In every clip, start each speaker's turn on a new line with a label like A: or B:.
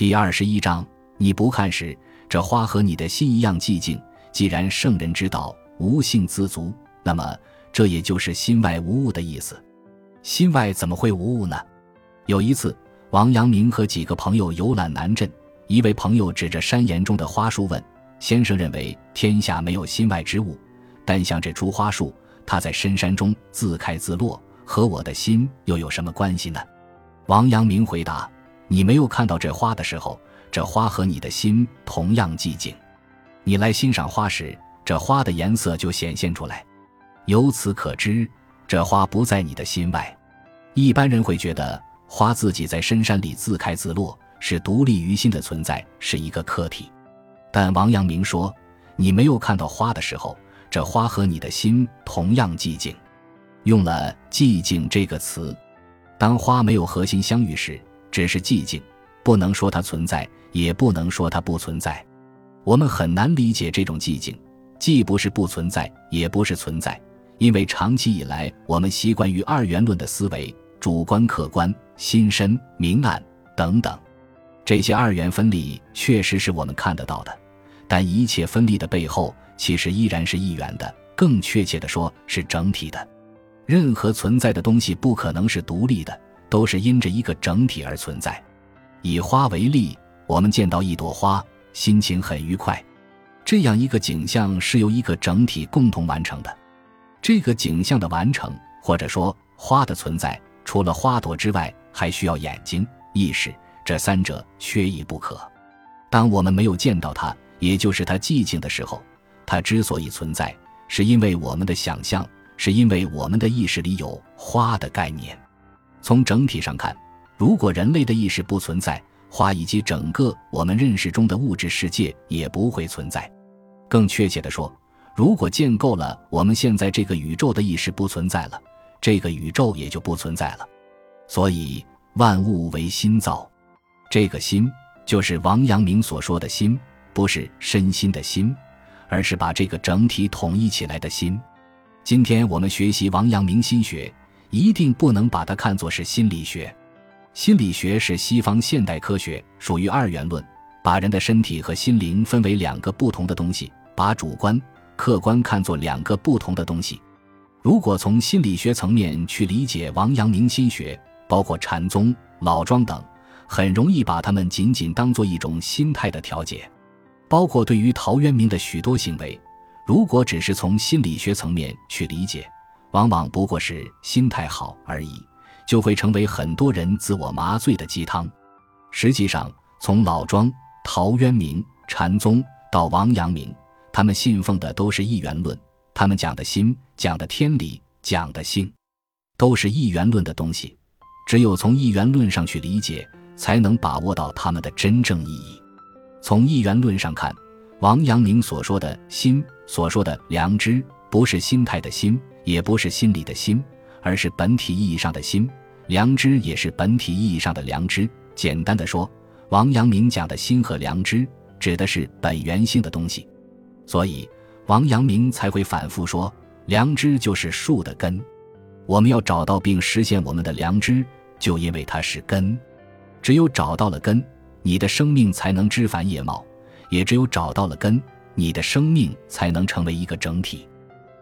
A: 第二十一章，你不看时，这花和你的心一样寂静。既然圣人之道无性自足，那么这也就是心外无物的意思。心外怎么会无物呢？有一次，王阳明和几个朋友游览南镇，一位朋友指着山岩中的花树问：“先生认为天下没有心外之物，但像这株花树，它在深山中自开自落，和我的心又有什么关系呢？”王阳明回答。你没有看到这花的时候，这花和你的心同样寂静。你来欣赏花时，这花的颜色就显现出来。由此可知，这花不在你的心外。一般人会觉得花自己在深山里自开自落，是独立于心的存在，是一个客体。但王阳明说，你没有看到花的时候，这花和你的心同样寂静。用了“寂静”这个词，当花没有和心相遇时。只是寂静，不能说它存在，也不能说它不存在。我们很难理解这种寂静，既不是不存在，也不是存在，因为长期以来我们习惯于二元论的思维，主观、客观、心深、明暗等等。这些二元分立确实是我们看得到的，但一切分立的背后，其实依然是一元的，更确切的说，是整体的。任何存在的东西不可能是独立的。都是因着一个整体而存在。以花为例，我们见到一朵花，心情很愉快。这样一个景象是由一个整体共同完成的。这个景象的完成，或者说花的存在，除了花朵之外，还需要眼睛、意识，这三者缺一不可。当我们没有见到它，也就是它寂静的时候，它之所以存在，是因为我们的想象，是因为我们的意识里有花的概念。从整体上看，如果人类的意识不存在，花以及整个我们认识中的物质世界也不会存在。更确切地说，如果建构了我们现在这个宇宙的意识不存在了，这个宇宙也就不存在了。所以，万物为心造，这个心就是王阳明所说的心，不是身心的心，而是把这个整体统一起来的心。今天我们学习王阳明心学。一定不能把它看作是心理学，心理学是西方现代科学，属于二元论，把人的身体和心灵分为两个不同的东西，把主观、客观看作两个不同的东西。如果从心理学层面去理解王阳明心学，包括禅宗、老庄等，很容易把他们仅仅当做一种心态的调节。包括对于陶渊明的许多行为，如果只是从心理学层面去理解。往往不过是心态好而已，就会成为很多人自我麻醉的鸡汤。实际上，从老庄、陶渊明、禅宗到王阳明，他们信奉的都是一元论。他们讲的心、讲的天理、讲的性，都是一元论的东西。只有从一元论上去理解，才能把握到他们的真正意义。从一元论上看，王阳明所说的心，所说的良知，不是心态的心。也不是心里的心，而是本体意义上的心。良知也是本体意义上的良知。简单的说，王阳明讲的心和良知，指的是本源性的东西。所以，王阳明才会反复说，良知就是树的根。我们要找到并实现我们的良知，就因为它是根。只有找到了根，你的生命才能枝繁叶茂；也只有找到了根，你的生命才能成为一个整体。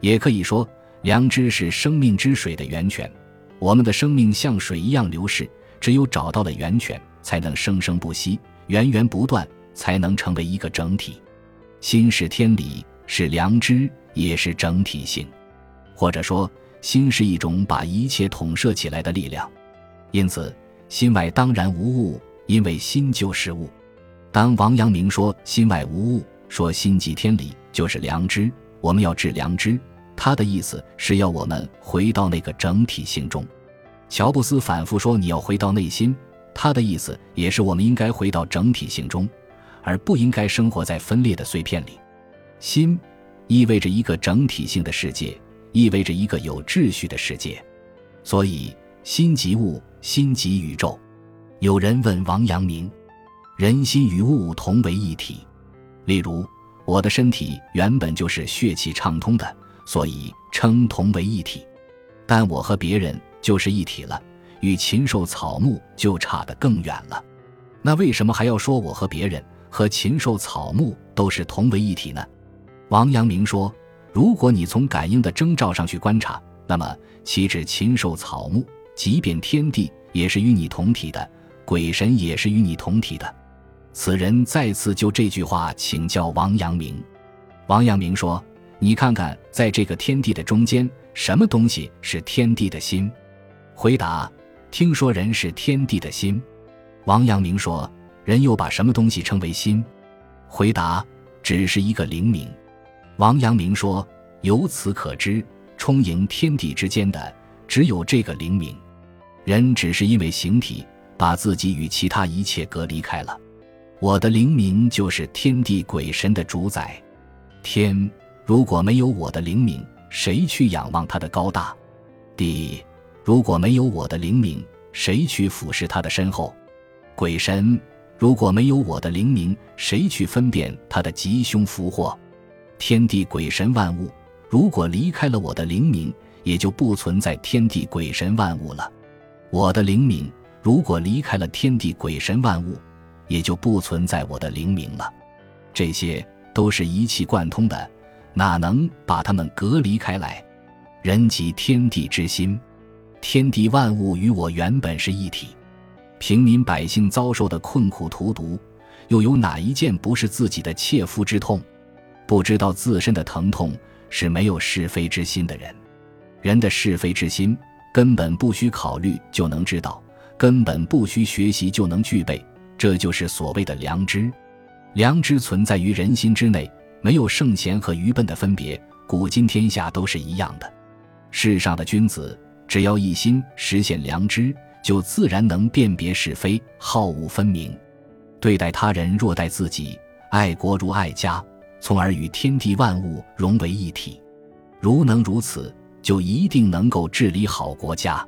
A: 也可以说。良知是生命之水的源泉，我们的生命像水一样流逝，只有找到了源泉，才能生生不息，源源不断，才能成为一个整体。心是天理，是良知，也是整体性，或者说，心是一种把一切统摄起来的力量。因此，心外当然无物，因为心就是物。当王阳明说心外无物，说心即天理，就是良知，我们要治良知。他的意思是要我们回到那个整体性中。乔布斯反复说：“你要回到内心。”他的意思也是我们应该回到整体性中，而不应该生活在分裂的碎片里。心意味着一个整体性的世界，意味着一个有秩序的世界。所以，心即物，心即宇宙。有人问王阳明：“人心与物同为一体？”例如，我的身体原本就是血气畅通的。所以称同为一体，但我和别人就是一体了，与禽兽草木就差得更远了。那为什么还要说我和别人和禽兽草木都是同为一体呢？王阳明说：“如果你从感应的征兆上去观察，那么岂止禽兽草木，即便天地也是与你同体的，鬼神也是与你同体的。”此人再次就这句话请教王阳明。王阳明说：“你看看，在这个天地的中间，什么东西是天地的心？”回答：“听说人是天地的心。”王阳明说：“人又把什么东西称为心？”回答：“只是一个灵明。”王阳明说：“由此可知，充盈天地之间的只有这个灵明。人只是因为形体，把自己与其他一切隔离开了。我的灵明就是天地鬼神的主宰。天如果没有我的灵明，谁去仰望它的高大？地如果没有我的灵明，谁去俯视它的身后？鬼神如果没有我的灵明，谁去分辨他的吉凶福祸？天地鬼神万物，如果离开了我的灵明，也就不存在天地鬼神万物了。我的灵明如果离开了天地鬼神万物，也就不存在我的灵明了。这些都是一气贯通的，哪能把他们隔离开来？人即天地之心，天地万物与我原本是一体。平民百姓遭受的困苦荼毒，又有哪一件不是自己的切肤之痛？不知道自身的疼痛是没有是非之心的人。人的是非之心，根本不需考虑就能知道，根本不需学习就能具备。这就是所谓的良知。良知存在于人心之内，没有圣贤和愚笨的分别。古今天下都是一样的。世上的君子，只要一心实现良知。就自然能辨别是非，好恶分明，对待他人若待自己，爱国如爱家，从而与天地万物融为一体。如能如此，就一定能够治理好国家。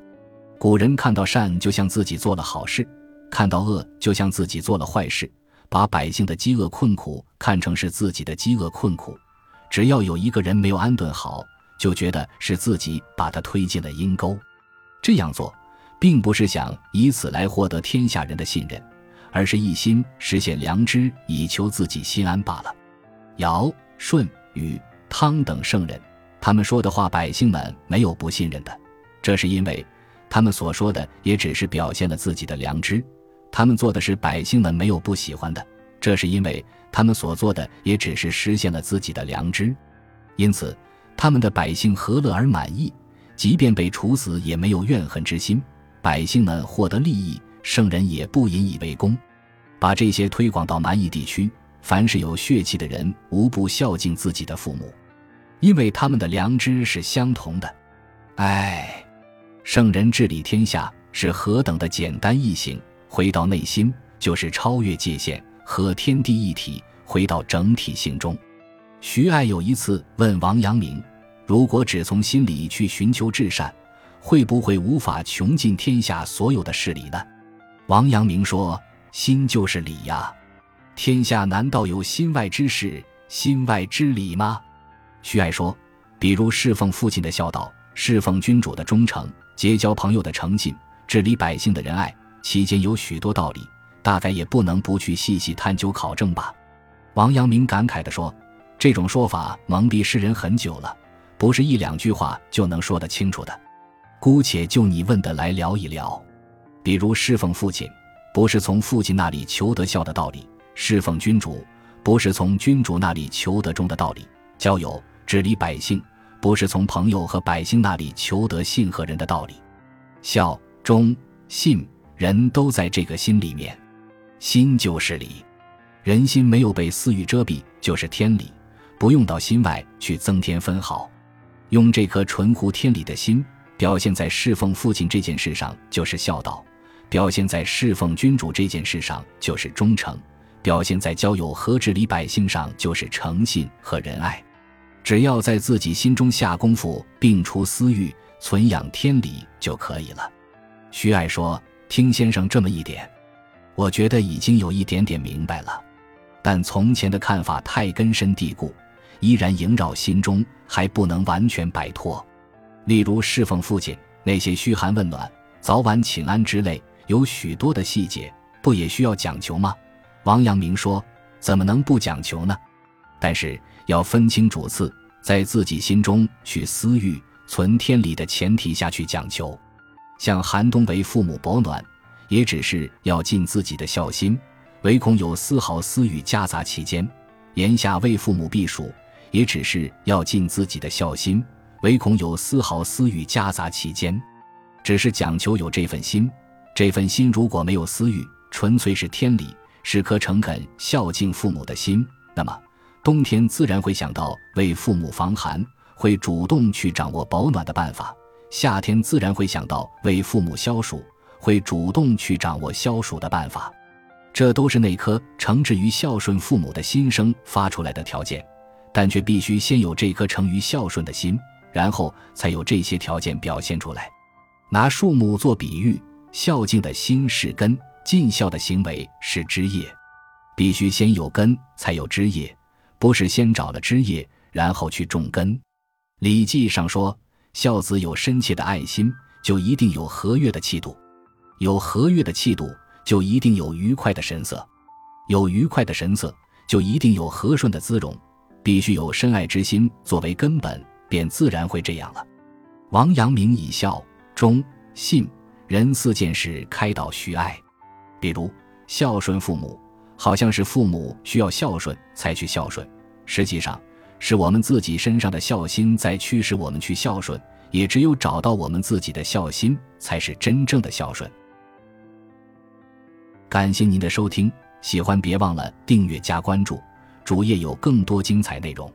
A: 古人看到善，就像自己做了好事；看到恶，就像自己做了坏事，把百姓的饥饿困苦看成是自己的饥饿困苦。只要有一个人没有安顿好，就觉得是自己把他推进了阴沟。这样做。并不是想以此来获得天下人的信任，而是一心实现良知，以求自己心安罢了。尧、舜、禹、汤等圣人，他们说的话，百姓们没有不信任的，这是因为他们所说的也只是表现了自己的良知；他们做的是百姓们没有不喜欢的，这是因为他们所做的也只是实现了自己的良知。因此，他们的百姓何乐而满意？即便被处死，也没有怨恨之心。百姓们获得利益，圣人也不引以为功。把这些推广到蛮夷地区，凡是有血气的人，无不孝敬自己的父母，因为他们的良知是相同的。唉，圣人治理天下是何等的简单易行，回到内心就是超越界限，和天地一体，回到整体性中。徐爱有一次问王阳明：如果只从心里去寻求至善？会不会无法穷尽天下所有的事理呢？王阳明说：“心就是理呀，天下难道有心外之事、心外之理吗？”徐爱说：“比如侍奉父亲的孝道，侍奉君主的忠诚，结交朋友的诚信，治理百姓的仁爱，其间有许多道理，大概也不能不去细细探究考证吧。”王阳明感慨地说：“这种说法蒙蔽世人很久了，不是一两句话就能说得清楚的。”姑且就你问的来聊一聊，比如侍奉父亲，不是从父亲那里求得孝的道理；侍奉君主，不是从君主那里求得忠的道理；交友治理百姓，不是从朋友和百姓那里求得信和人的道理。孝、忠、信，人都在这个心里面，心就是理，人心没有被私欲遮蔽，就是天理，不用到心外去增添分毫，用这颗纯乎天理的心。表现在侍奉父亲这件事上就是孝道，表现在侍奉君主这件事上就是忠诚，表现在交友和治理百姓上就是诚信和仁爱。只要在自己心中下功夫，摒除私欲，存养天理就可以了。徐爱说：“听先生这么一点，我觉得已经有一点点明白了，但从前的看法太根深蒂固，依然萦绕心中，还不能完全摆脱。”例如侍奉父亲，那些嘘寒问暖、早晚请安之类，有许多的细节，不也需要讲求吗？王阳明说：“怎么能不讲求呢？但是要分清主次，在自己心中去私欲、存天理的前提下去讲求。像寒冬为父母保暖，也只是要尽自己的孝心，唯恐有丝毫私欲夹杂其间；炎夏为父母避暑，也只是要尽自己的孝心，唯恐有丝毫私欲夹杂其间。只是讲求有这份心，这份心如果没有私欲，纯粹是天理。”是颗诚恳孝敬父母的心，那么冬天自然会想到为父母防寒，会主动去掌握保暖的办法；夏天自然会想到为父母消暑，会主动去掌握消暑的办法。这都是那颗诚挚于孝顺父母的心生发出来的条件，但却必须先有这颗诚于孝顺的心，然后才有这些条件表现出来。拿树木做比喻，孝敬的心是根。尽孝的行为是枝叶，必须先有根才有枝叶，不是先找了枝叶然后去种根。《礼记》上说：“孝子有深切的爱心，就一定有和悦的气度；有和悦的气度，就一定有愉快的神色；有愉快的神色，就一定有和顺的姿容。必须有深爱之心作为根本，便自然会这样了。”王阳明以孝、忠、信、仁四件事开导徐爱。比如孝顺父母，好像是父母需要孝顺才去孝顺，实际上是我们自己身上的孝心在驱使我们去孝顺。也只有找到我们自己的孝心，才是真正的孝顺。感谢您的收听，喜欢别忘了订阅加关注，主页有更多精彩内容。